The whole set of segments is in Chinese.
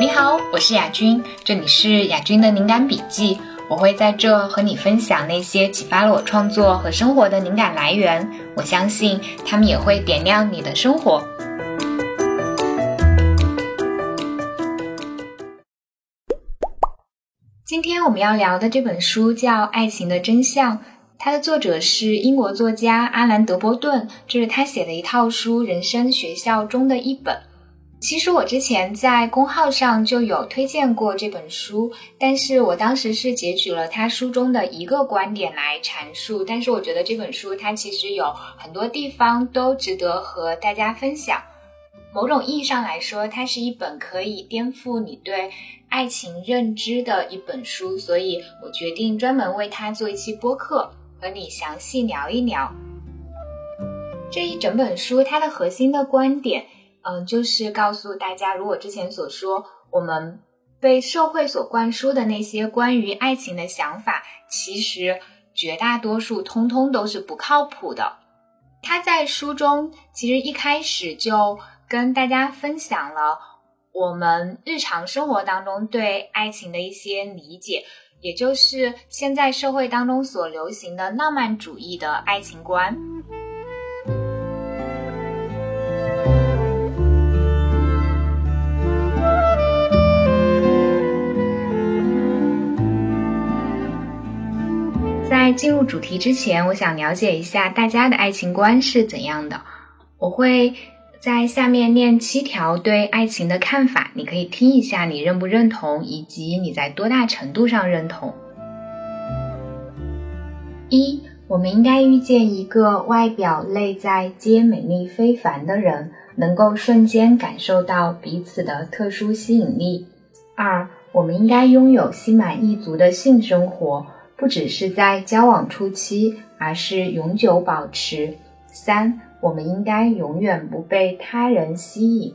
你好，我是雅君，这里是雅君的灵感笔记。我会在这和你分享那些启发了我创作和生活的灵感来源。我相信他们也会点亮你的生活。今天我们要聊的这本书叫《爱情的真相》，它的作者是英国作家阿兰·德波顿，这是他写的一套书《人生学校》中的一本。其实我之前在公号上就有推荐过这本书，但是我当时是截取了他书中的一个观点来阐述。但是我觉得这本书它其实有很多地方都值得和大家分享。某种意义上来说，它是一本可以颠覆你对爱情认知的一本书，所以我决定专门为它做一期播客，和你详细聊一聊这一整本书它的核心的观点。嗯，就是告诉大家，如果之前所说我们被社会所灌输的那些关于爱情的想法，其实绝大多数通通都是不靠谱的。他在书中其实一开始就。跟大家分享了我们日常生活当中对爱情的一些理解，也就是现在社会当中所流行的浪漫主义的爱情观。在进入主题之前，我想了解一下大家的爱情观是怎样的，我会。在下面念七条对爱情的看法，你可以听一下，你认不认同，以及你在多大程度上认同。一，我们应该遇见一个外表内在皆美丽非凡的人，能够瞬间感受到彼此的特殊吸引力。二，我们应该拥有心满意足的性生活，不只是在交往初期，而是永久保持。三。我们应该永远不被他人吸引。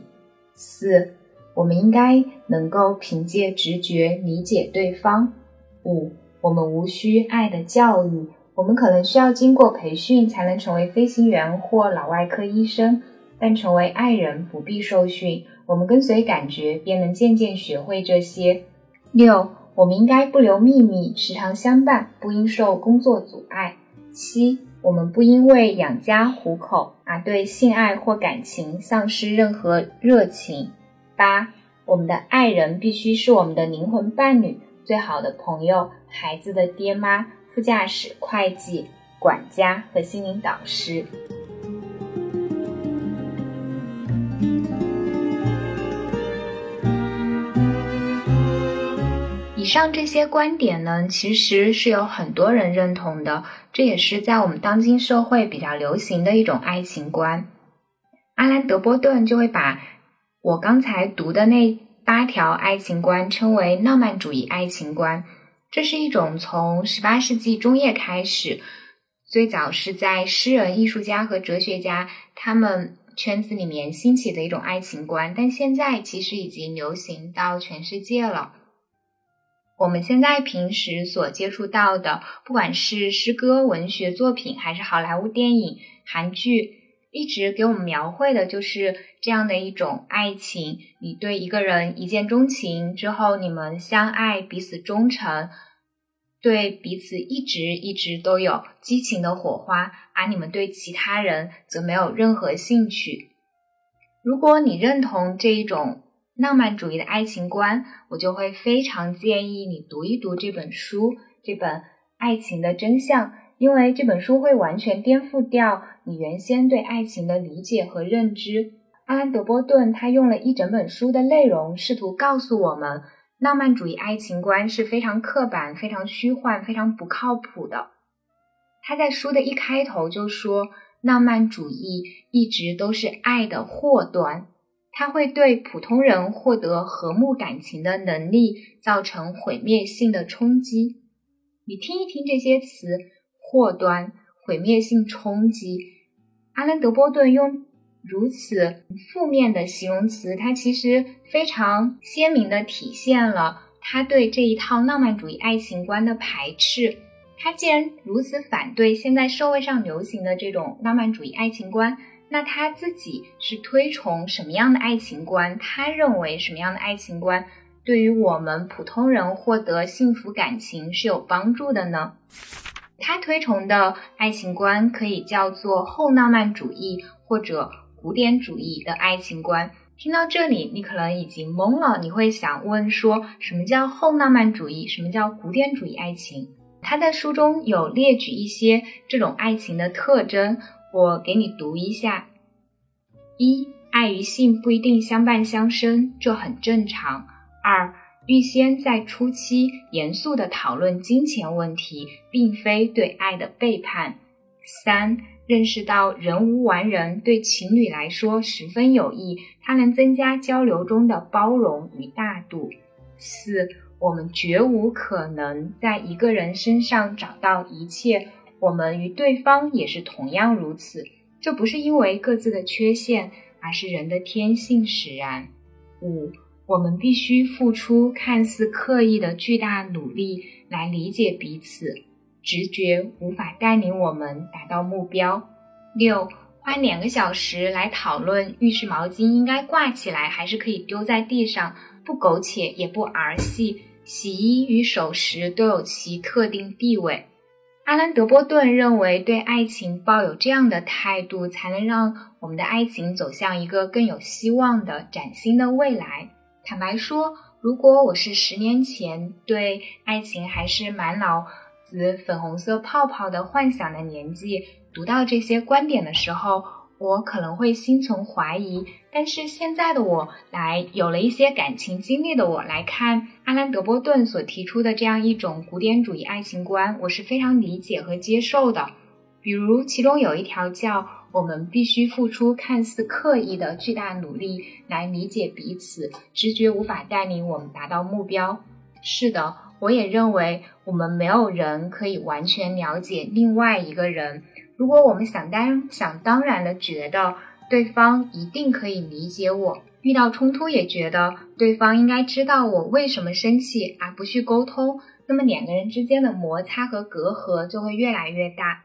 四，我们应该能够凭借直觉理解对方。五，我们无需爱的教育，我们可能需要经过培训才能成为飞行员或脑外科医生，但成为爱人不必受训，我们跟随感觉便能渐渐学会这些。六，我们应该不留秘密，时常相伴，不应受工作阻碍。七。我们不因为养家糊口而对性爱或感情丧失任何热情。八，我们的爱人必须是我们的灵魂伴侣、最好的朋友、孩子的爹妈、副驾驶、会计、管家和心灵导师。以上这些观点呢，其实是有很多人认同的，这也是在我们当今社会比较流行的一种爱情观。阿兰·德波顿就会把我刚才读的那八条爱情观称为浪漫主义爱情观。这是一种从十八世纪中叶开始，最早是在诗人、艺术家和哲学家他们圈子里面兴起的一种爱情观，但现在其实已经流行到全世界了。我们现在平时所接触到的，不管是诗歌、文学作品，还是好莱坞电影、韩剧，一直给我们描绘的就是这样的一种爱情：你对一个人一见钟情之后，你们相爱，彼此忠诚，对彼此一直一直都有激情的火花，而你们对其他人则没有任何兴趣。如果你认同这一种，浪漫主义的爱情观，我就会非常建议你读一读这本书，这本《爱情的真相》，因为这本书会完全颠覆掉你原先对爱情的理解和认知。阿兰·德波顿他用了一整本书的内容，试图告诉我们，浪漫主义爱情观是非常刻板、非常虚幻、非常不靠谱的。他在书的一开头就说，浪漫主义一直都是爱的祸端。它会对普通人获得和睦感情的能力造成毁灭性的冲击。你听一听这些词：祸端、毁灭性冲击。阿兰·德波顿用如此负面的形容词，它其实非常鲜明地体现了他对这一套浪漫主义爱情观的排斥。他既然如此反对现在社会上流行的这种浪漫主义爱情观，那他自己是推崇什么样的爱情观？他认为什么样的爱情观对于我们普通人获得幸福感情是有帮助的呢？他推崇的爱情观可以叫做后浪漫主义或者古典主义的爱情观。听到这里，你可能已经懵了，你会想问说，什么叫后浪漫主义？什么叫古典主义爱情？他在书中有列举一些这种爱情的特征，我给你读一下：一，爱与性不一定相伴相生，这很正常；二，预先在初期严肃地讨论金钱问题，并非对爱的背叛；三，认识到人无完人，对情侣来说十分有益，它能增加交流中的包容与大度；四。我们绝无可能在一个人身上找到一切，我们与对方也是同样如此。这不是因为各自的缺陷，而是人的天性使然。五，我们必须付出看似刻意的巨大努力来理解彼此，直觉无法带领我们达到目标。六，花两个小时来讨论浴室毛巾应该挂起来还是可以丢在地上。不苟且也不儿戏，洗衣与守时都有其特定地位。阿兰·德波顿认为，对爱情抱有这样的态度，才能让我们的爱情走向一个更有希望的崭新的未来。坦白说，如果我是十年前对爱情还是满脑子粉红色泡泡的幻想的年纪，读到这些观点的时候，我可能会心存怀疑，但是现在的我来有了一些感情经历的我来看阿兰·德波顿所提出的这样一种古典主义爱情观，我是非常理解和接受的。比如其中有一条叫“我们必须付出看似刻意的巨大努力来理解彼此，直觉无法带领我们达到目标”。是的，我也认为我们没有人可以完全了解另外一个人。如果我们想当想当然的觉得对方一定可以理解我，遇到冲突也觉得对方应该知道我为什么生气，而不去沟通，那么两个人之间的摩擦和隔阂就会越来越大。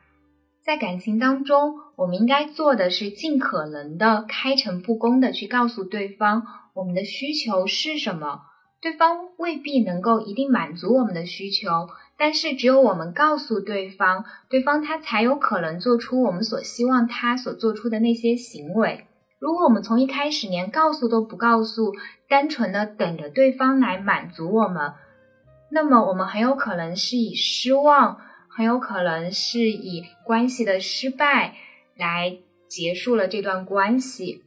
在感情当中，我们应该做的是尽可能的开诚布公的去告诉对方我们的需求是什么，对方未必能够一定满足我们的需求。但是，只有我们告诉对方，对方他才有可能做出我们所希望他所做出的那些行为。如果我们从一开始连告诉都不告诉，单纯的等着对方来满足我们，那么我们很有可能是以失望，很有可能是以关系的失败来结束了这段关系。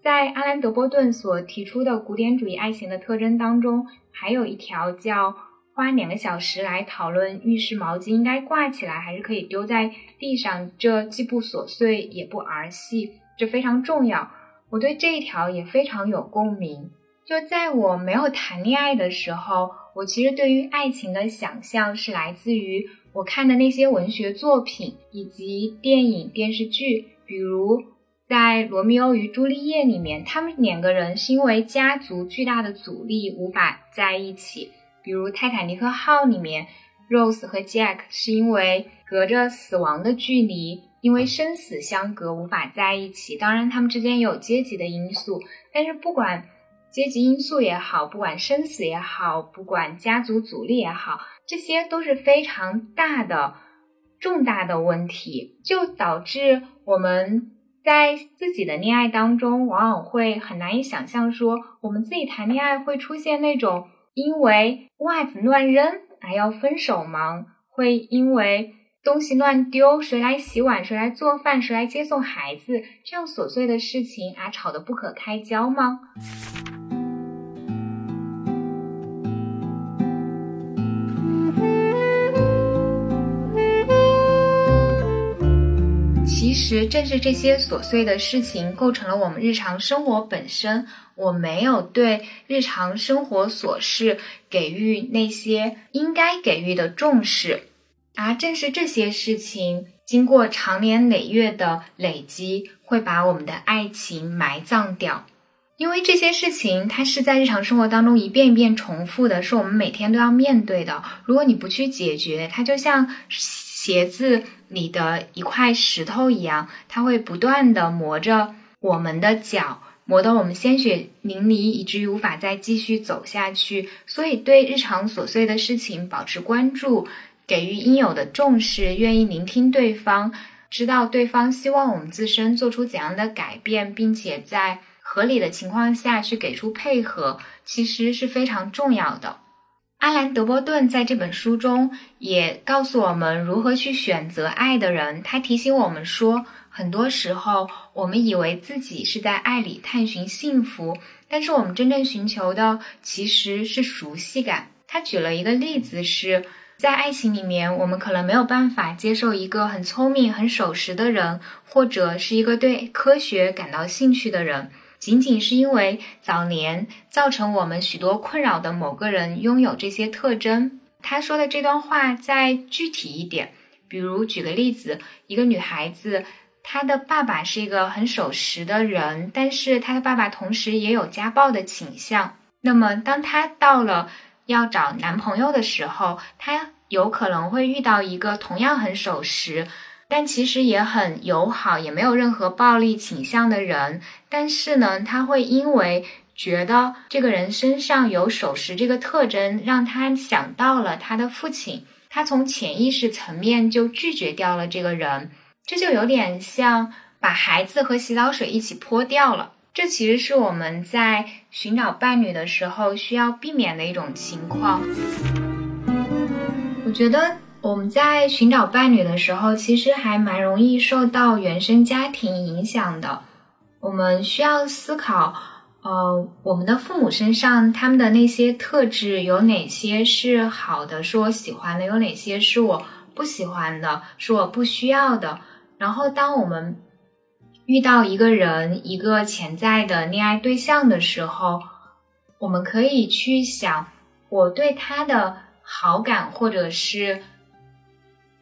在阿兰·德波顿所提出的古典主义爱情的特征当中，还有一条叫。花两个小时来讨论浴室毛巾应该挂起来还是可以丢在地上，这既不琐碎也不儿戏，这非常重要。我对这一条也非常有共鸣。就在我没有谈恋爱的时候，我其实对于爱情的想象是来自于我看的那些文学作品以及电影电视剧，比如在《罗密欧与朱丽叶》里面，他们两个人是因为家族巨大的阻力无法在一起。比如《泰坦尼克号》里面，Rose 和 Jack 是因为隔着死亡的距离，因为生死相隔无法在一起。当然，他们之间也有阶级的因素，但是不管阶级因素也好，不管生死也好，不管家族阻力也好，这些都是非常大的、重大的问题，就导致我们在自己的恋爱当中，往往会很难以想象说，我们自己谈恋爱会出现那种。因为袜子乱扔而要分手吗？会因为东西乱丢，谁来洗碗，谁来做饭，谁来接送孩子，这样琐碎的事情而吵得不可开交吗？其实正是这些琐碎的事情构成了我们日常生活本身。我没有对日常生活琐事给予那些应该给予的重视，而正是这些事情经过长年累月的累积，会把我们的爱情埋葬掉。因为这些事情它是在日常生活当中一遍一遍重复的，是我们每天都要面对的。如果你不去解决，它就像鞋子里的一块石头一样，它会不断的磨着我们的脚。磨得我们鲜血淋漓，以至于无法再继续走下去。所以，对日常琐碎的事情保持关注，给予应有的重视，愿意聆听对方，知道对方希望我们自身做出怎样的改变，并且在合理的情况下去给出配合，其实是非常重要的。阿兰·德波顿在这本书中也告诉我们如何去选择爱的人。他提醒我们说。很多时候，我们以为自己是在爱里探寻幸福，但是我们真正寻求的其实是熟悉感。他举了一个例子，是在爱情里面，我们可能没有办法接受一个很聪明、很守时的人，或者是一个对科学感到兴趣的人，仅仅是因为早年造成我们许多困扰的某个人拥有这些特征。他说的这段话再具体一点，比如举个例子，一个女孩子。她的爸爸是一个很守时的人，但是她的爸爸同时也有家暴的倾向。那么，当她到了要找男朋友的时候，她有可能会遇到一个同样很守时，但其实也很友好，也没有任何暴力倾向的人。但是呢，他会因为觉得这个人身上有守时这个特征，让他想到了他的父亲，他从潜意识层面就拒绝掉了这个人。这就有点像把孩子和洗澡水一起泼掉了。这其实是我们在寻找伴侣的时候需要避免的一种情况。我觉得我们在寻找伴侣的时候，其实还蛮容易受到原生家庭影响的。我们需要思考，呃，我们的父母身上他们的那些特质有哪些是好的，是我喜欢的；有哪些是我不喜欢的，是我不需要的。然后，当我们遇到一个人、一个潜在的恋爱对象的时候，我们可以去想，我对他的好感，或者是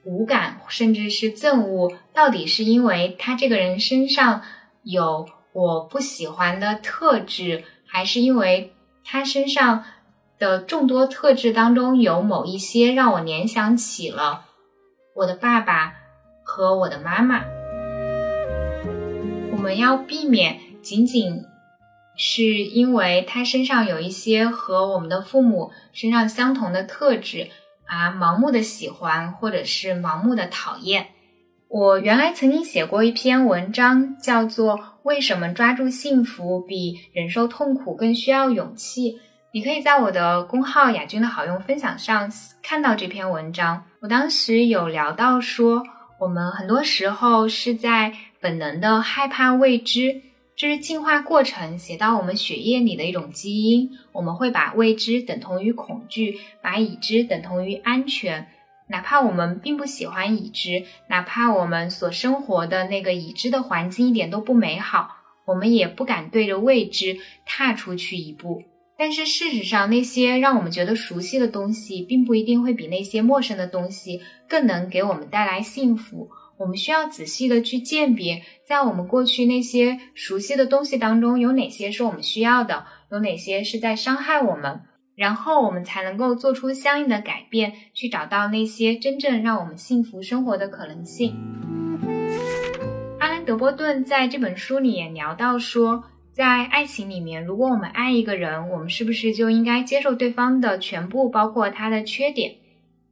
无感，甚至是憎恶，到底是因为他这个人身上有我不喜欢的特质，还是因为他身上的众多特质当中有某一些让我联想起了我的爸爸？和我的妈妈，我们要避免仅仅是因为他身上有一些和我们的父母身上相同的特质啊盲目的喜欢，或者是盲目的讨厌。我原来曾经写过一篇文章，叫做《为什么抓住幸福比忍受痛苦更需要勇气》。你可以在我的公号“雅君的好用分享”上看到这篇文章。我当时有聊到说。我们很多时候是在本能的害怕未知，这是进化过程写到我们血液里的一种基因。我们会把未知等同于恐惧，把已知等同于安全。哪怕我们并不喜欢已知，哪怕我们所生活的那个已知的环境一点都不美好，我们也不敢对着未知踏出去一步。但是事实上，那些让我们觉得熟悉的东西，并不一定会比那些陌生的东西更能给我们带来幸福。我们需要仔细的去鉴别，在我们过去那些熟悉的东西当中，有哪些是我们需要的，有哪些是在伤害我们，然后我们才能够做出相应的改变，去找到那些真正让我们幸福生活的可能性。阿兰·德波顿在这本书里也聊到说。在爱情里面，如果我们爱一个人，我们是不是就应该接受对方的全部，包括他的缺点？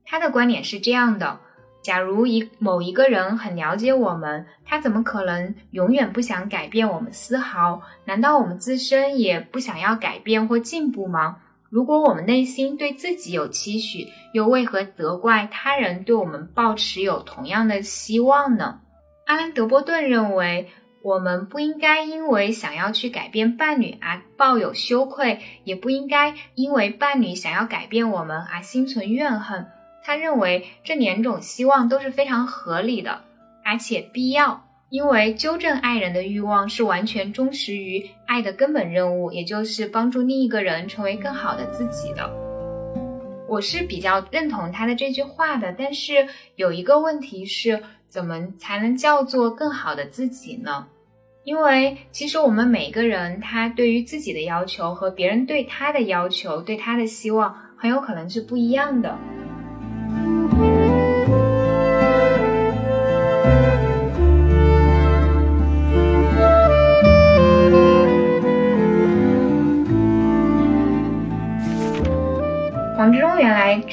他的观点是这样的：假如一某一个人很了解我们，他怎么可能永远不想改变我们丝毫？难道我们自身也不想要改变或进步吗？如果我们内心对自己有期许，又为何责怪他人对我们抱持有同样的希望呢？阿兰·德波顿认为。我们不应该因为想要去改变伴侣而抱有羞愧，也不应该因为伴侣想要改变我们而心存怨恨。他认为这两种希望都是非常合理的，而且必要。因为纠正爱人的欲望是完全忠实于爱的根本任务，也就是帮助另一个人成为更好的自己的。我是比较认同他的这句话的，但是有一个问题是，怎么才能叫做更好的自己呢？因为其实我们每个人他对于自己的要求和别人对他的要求、对他的希望很有可能是不一样的。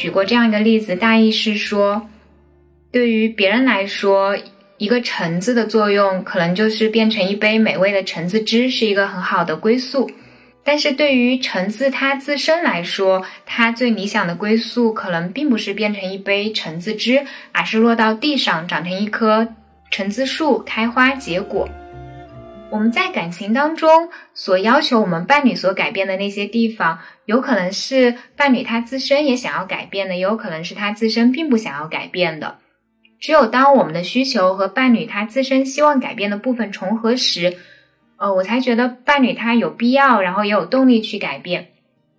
举过这样一个例子，大意是说，对于别人来说，一个橙子的作用可能就是变成一杯美味的橙子汁，是一个很好的归宿。但是对于橙子它自身来说，它最理想的归宿可能并不是变成一杯橙子汁，而是落到地上长成一棵橙子树，开花结果。我们在感情当中所要求我们伴侣所改变的那些地方，有可能是伴侣他自身也想要改变的，也有可能是他自身并不想要改变的。只有当我们的需求和伴侣他自身希望改变的部分重合时，呃，我才觉得伴侣他有必要，然后也有动力去改变。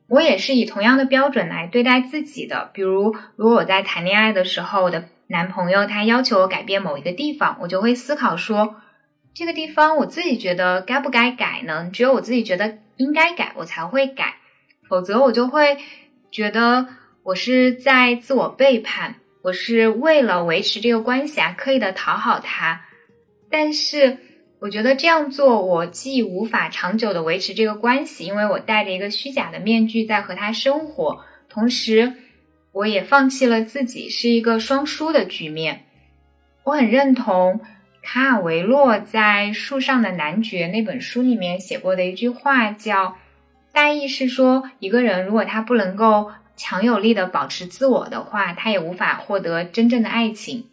我也是以同样的标准来对待自己的。比如，如果我在谈恋爱的时候，我的男朋友他要求我改变某一个地方，我就会思考说。这个地方我自己觉得该不该改呢？只有我自己觉得应该改，我才会改，否则我就会觉得我是在自我背叛，我是为了维持这个关系啊，刻意的讨好他。但是我觉得这样做，我既无法长久的维持这个关系，因为我戴着一个虚假的面具在和他生活，同时我也放弃了自己，是一个双输的局面。我很认同。卡尔维诺在《树上的男爵》那本书里面写过的一句话，叫“大意是说，一个人如果他不能够强有力的保持自我的话，他也无法获得真正的爱情。”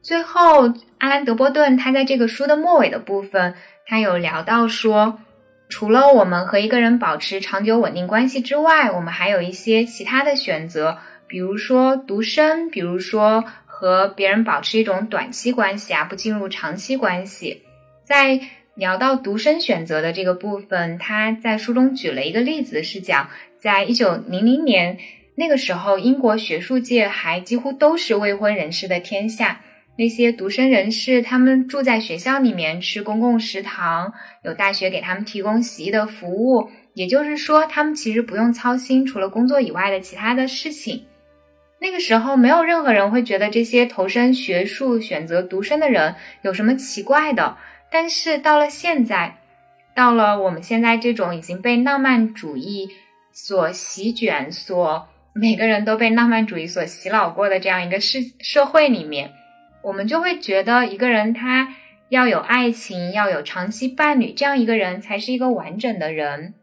最后，阿兰·德波顿他在这个书的末尾的部分，他有聊到说，除了我们和一个人保持长久稳定关系之外，我们还有一些其他的选择，比如说独身，比如说。和别人保持一种短期关系啊，不进入长期关系。在聊到独身选择的这个部分，他在书中举了一个例子，是讲在一九零零年那个时候，英国学术界还几乎都是未婚人士的天下。那些独身人士，他们住在学校里面，吃公共食堂，有大学给他们提供洗衣的服务，也就是说，他们其实不用操心除了工作以外的其他的事情。那个时候，没有任何人会觉得这些投身学术、选择独身的人有什么奇怪的。但是到了现在，到了我们现在这种已经被浪漫主义所席卷、所每个人都被浪漫主义所洗脑过的这样一个社社会里面，我们就会觉得一个人他要有爱情，要有长期伴侣，这样一个人才是一个完整的人。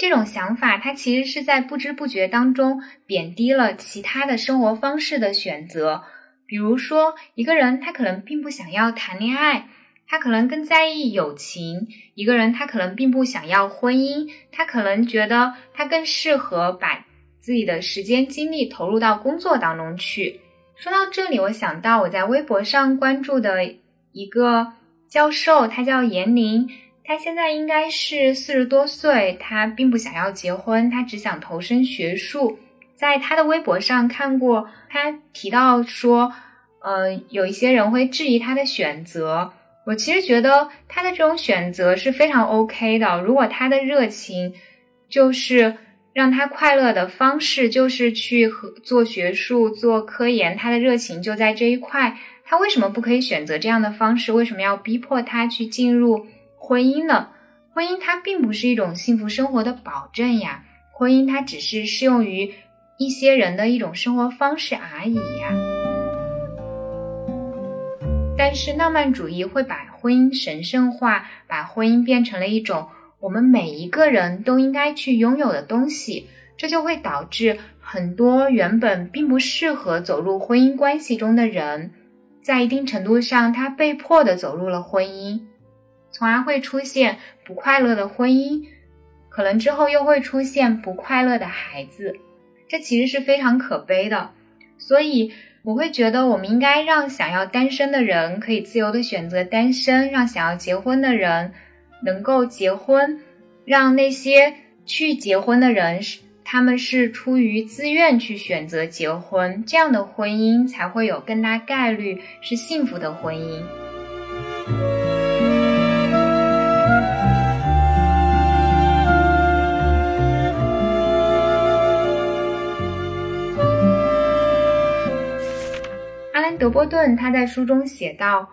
这种想法，它其实是在不知不觉当中贬低了其他的生活方式的选择。比如说，一个人他可能并不想要谈恋爱，他可能更在意友情；一个人他可能并不想要婚姻，他可能觉得他更适合把自己的时间精力投入到工作当中去。说到这里，我想到我在微博上关注的一个教授，他叫严林。他现在应该是四十多岁，他并不想要结婚，他只想投身学术。在他的微博上看过，他提到说，呃，有一些人会质疑他的选择。我其实觉得他的这种选择是非常 OK 的。如果他的热情就是让他快乐的方式就是去和做学术、做科研，他的热情就在这一块，他为什么不可以选择这样的方式？为什么要逼迫他去进入？婚姻呢？婚姻它并不是一种幸福生活的保证呀，婚姻它只是适用于一些人的一种生活方式而已呀。但是浪漫主义会把婚姻神圣化，把婚姻变成了一种我们每一个人都应该去拥有的东西，这就会导致很多原本并不适合走入婚姻关系中的人，在一定程度上他被迫的走入了婚姻。从而会出现不快乐的婚姻，可能之后又会出现不快乐的孩子，这其实是非常可悲的。所以我会觉得，我们应该让想要单身的人可以自由的选择单身，让想要结婚的人能够结婚，让那些去结婚的人是他们是出于自愿去选择结婚，这样的婚姻才会有更大概率是幸福的婚姻。德波顿他在书中写道：“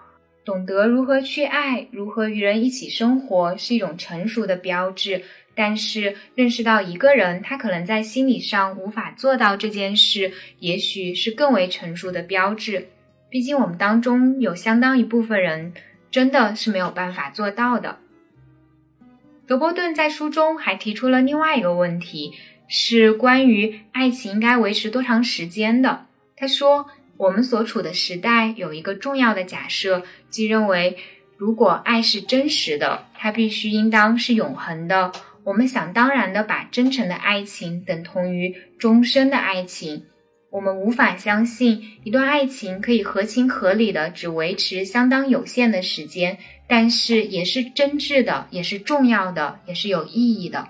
懂得如何去爱，如何与人一起生活，是一种成熟的标志。但是，认识到一个人他可能在心理上无法做到这件事，也许是更为成熟的标志。毕竟，我们当中有相当一部分人真的是没有办法做到的。”德波顿在书中还提出了另外一个问题，是关于爱情应该维持多长时间的。他说：“我们所处的时代有一个重要的假设，即认为如果爱是真实的，它必须应当是永恒的。我们想当然的把真诚的爱情等同于终身的爱情。”我们无法相信一段爱情可以合情合理的只维持相当有限的时间，但是也是真挚的，也是重要的，也是有意义的。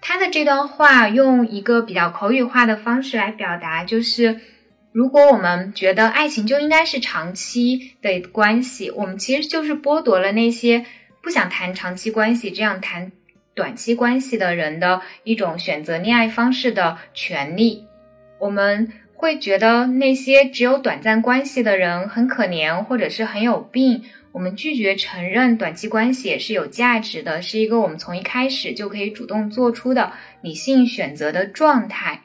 他的这段话用一个比较口语化的方式来表达，就是如果我们觉得爱情就应该是长期的关系，我们其实就是剥夺了那些不想谈长期关系、这样谈短期关系的人的一种选择恋爱方式的权利。我们。会觉得那些只有短暂关系的人很可怜，或者是很有病。我们拒绝承认短期关系也是有价值的，是一个我们从一开始就可以主动做出的理性选择的状态。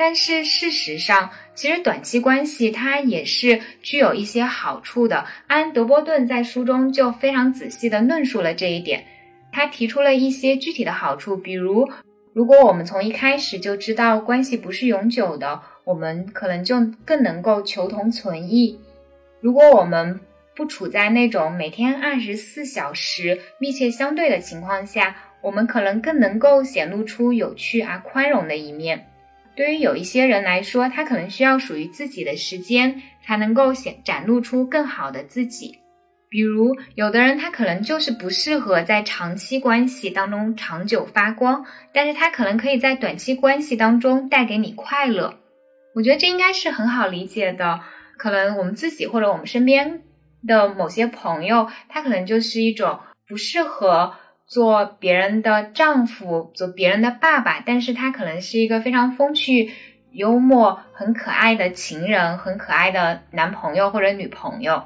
但是事实上，其实短期关系它也是具有一些好处的。安德波顿在书中就非常仔细的论述了这一点，他提出了一些具体的好处，比如，如果我们从一开始就知道关系不是永久的。我们可能就更能够求同存异。如果我们不处在那种每天二十四小时密切相对的情况下，我们可能更能够显露出有趣而宽容的一面。对于有一些人来说，他可能需要属于自己的时间，才能够显展露出更好的自己。比如，有的人他可能就是不适合在长期关系当中长久发光，但是他可能可以在短期关系当中带给你快乐。我觉得这应该是很好理解的。可能我们自己或者我们身边的某些朋友，他可能就是一种不适合做别人的丈夫、做别人的爸爸，但是他可能是一个非常风趣、幽默、很可爱的情人，很可爱的男朋友或者女朋友。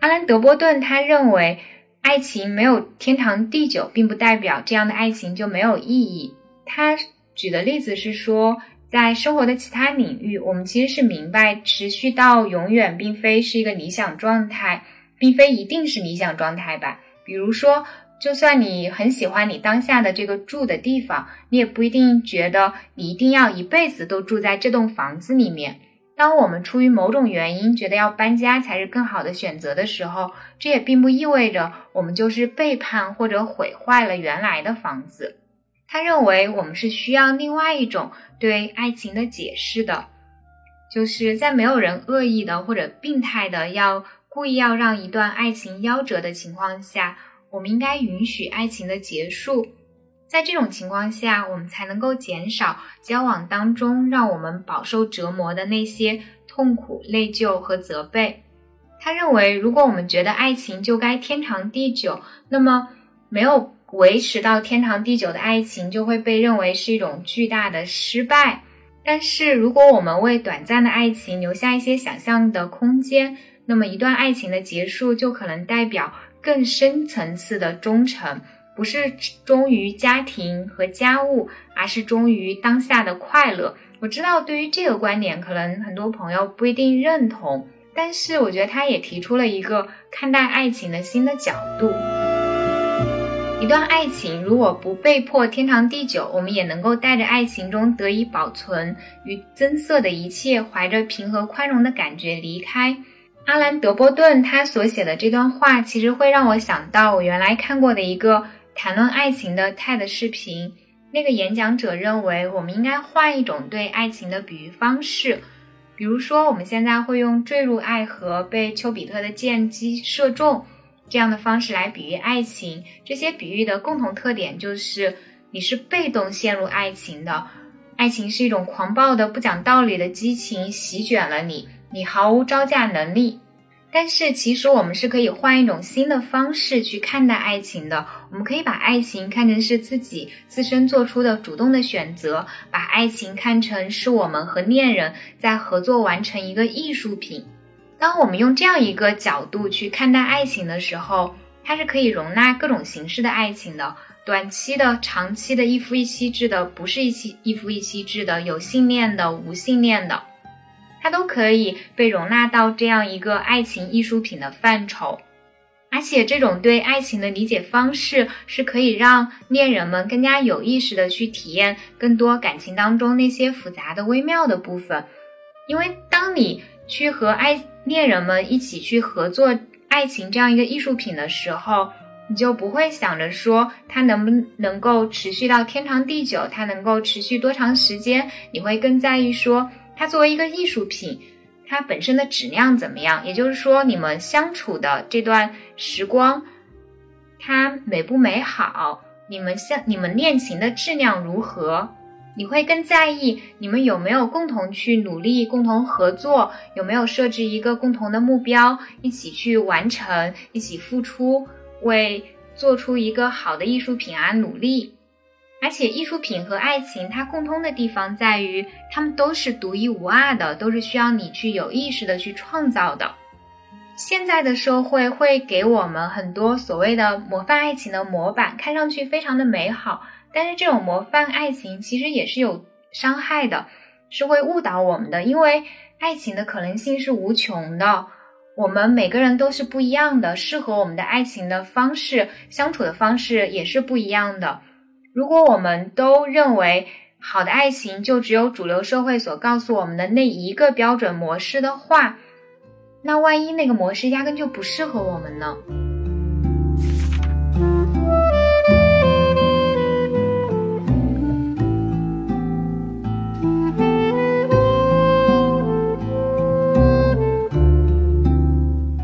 阿兰·德波顿他认为，爱情没有天长地久，并不代表这样的爱情就没有意义。他举的例子是说。在生活的其他领域，我们其实是明白，持续到永远并非是一个理想状态，并非一定是理想状态吧。比如说，就算你很喜欢你当下的这个住的地方，你也不一定觉得你一定要一辈子都住在这栋房子里面。当我们出于某种原因觉得要搬家才是更好的选择的时候，这也并不意味着我们就是背叛或者毁坏了原来的房子。他认为我们是需要另外一种对爱情的解释的，就是在没有人恶意的或者病态的要故意要让一段爱情夭折的情况下，我们应该允许爱情的结束。在这种情况下，我们才能够减少交往当中让我们饱受折磨的那些痛苦、内疚和责备。他认为，如果我们觉得爱情就该天长地久，那么没有。维持到天长地久的爱情就会被认为是一种巨大的失败。但是，如果我们为短暂的爱情留下一些想象的空间，那么一段爱情的结束就可能代表更深层次的忠诚，不是忠于家庭和家务，而是忠于当下的快乐。我知道，对于这个观点，可能很多朋友不一定认同，但是我觉得他也提出了一个看待爱情的新的角度。一段爱情如果不被迫天长地久，我们也能够带着爱情中得以保存与增色的一切，怀着平和宽容的感觉离开。阿兰·德波顿他所写的这段话，其实会让我想到我原来看过的一个谈论爱情的 TED 视频。那个演讲者认为，我们应该换一种对爱情的比喻方式，比如说，我们现在会用坠入爱河、被丘比特的箭击射中。这样的方式来比喻爱情，这些比喻的共同特点就是，你是被动陷入爱情的，爱情是一种狂暴的、不讲道理的激情，席卷了你，你毫无招架能力。但是，其实我们是可以换一种新的方式去看待爱情的，我们可以把爱情看成是自己自身做出的主动的选择，把爱情看成是我们和恋人在合作完成一个艺术品。当我们用这样一个角度去看待爱情的时候，它是可以容纳各种形式的爱情的，短期的、长期的、一夫一妻制的，不是一妻一夫一妻制的，有信念的、无信念的，它都可以被容纳到这样一个爱情艺术品的范畴。而且，这种对爱情的理解方式是可以让恋人们更加有意识的去体验更多感情当中那些复杂的微妙的部分。因为当你去和爱恋人们一起去合作爱情这样一个艺术品的时候，你就不会想着说它能不能够持续到天长地久，它能够持续多长时间，你会更在意说它作为一个艺术品。它本身的质量怎么样？也就是说，你们相处的这段时光，它美不美好？你们相你们恋情的质量如何？你会更在意你们有没有共同去努力、共同合作？有没有设置一个共同的目标，一起去完成，一起付出，为做出一个好的艺术品而努力？而且艺术品和爱情，它共通的地方在于，它们都是独一无二的，都是需要你去有意识的去创造的。现在的社会会给我们很多所谓的模范爱情的模板，看上去非常的美好，但是这种模范爱情其实也是有伤害的，是会误导我们的。因为爱情的可能性是无穷的，我们每个人都是不一样的，适合我们的爱情的方式、相处的方式也是不一样的。如果我们都认为好的爱情就只有主流社会所告诉我们的那一个标准模式的话，那万一那个模式压根就不适合我们呢？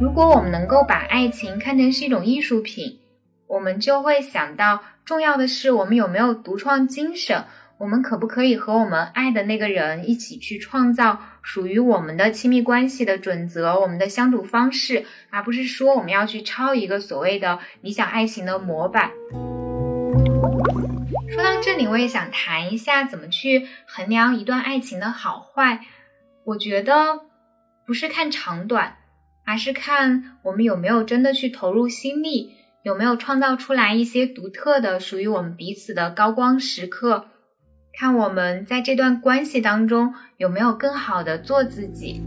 如果我们能够把爱情看成是一种艺术品，我们就会想到，重要的是我们有没有独创精神，我们可不可以和我们爱的那个人一起去创造属于我们的亲密关系的准则，我们的相处方式，而不是说我们要去抄一个所谓的理想爱情的模板。说到这里，我也想谈一下怎么去衡量一段爱情的好坏。我觉得不是看长短，而是看我们有没有真的去投入心力。有没有创造出来一些独特的、属于我们彼此的高光时刻？看我们在这段关系当中有没有更好的做自己。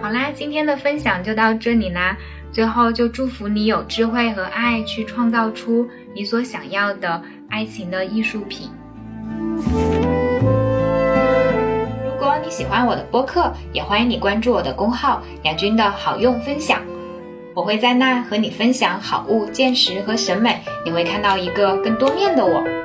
好啦，今天的分享就到这里啦。最后就祝福你有智慧和爱，去创造出你所想要的爱情的艺术品。如果你喜欢我的播客，也欢迎你关注我的公号“杨军的好用分享”。我会在那和你分享好物、见识和审美，你会看到一个更多面的我。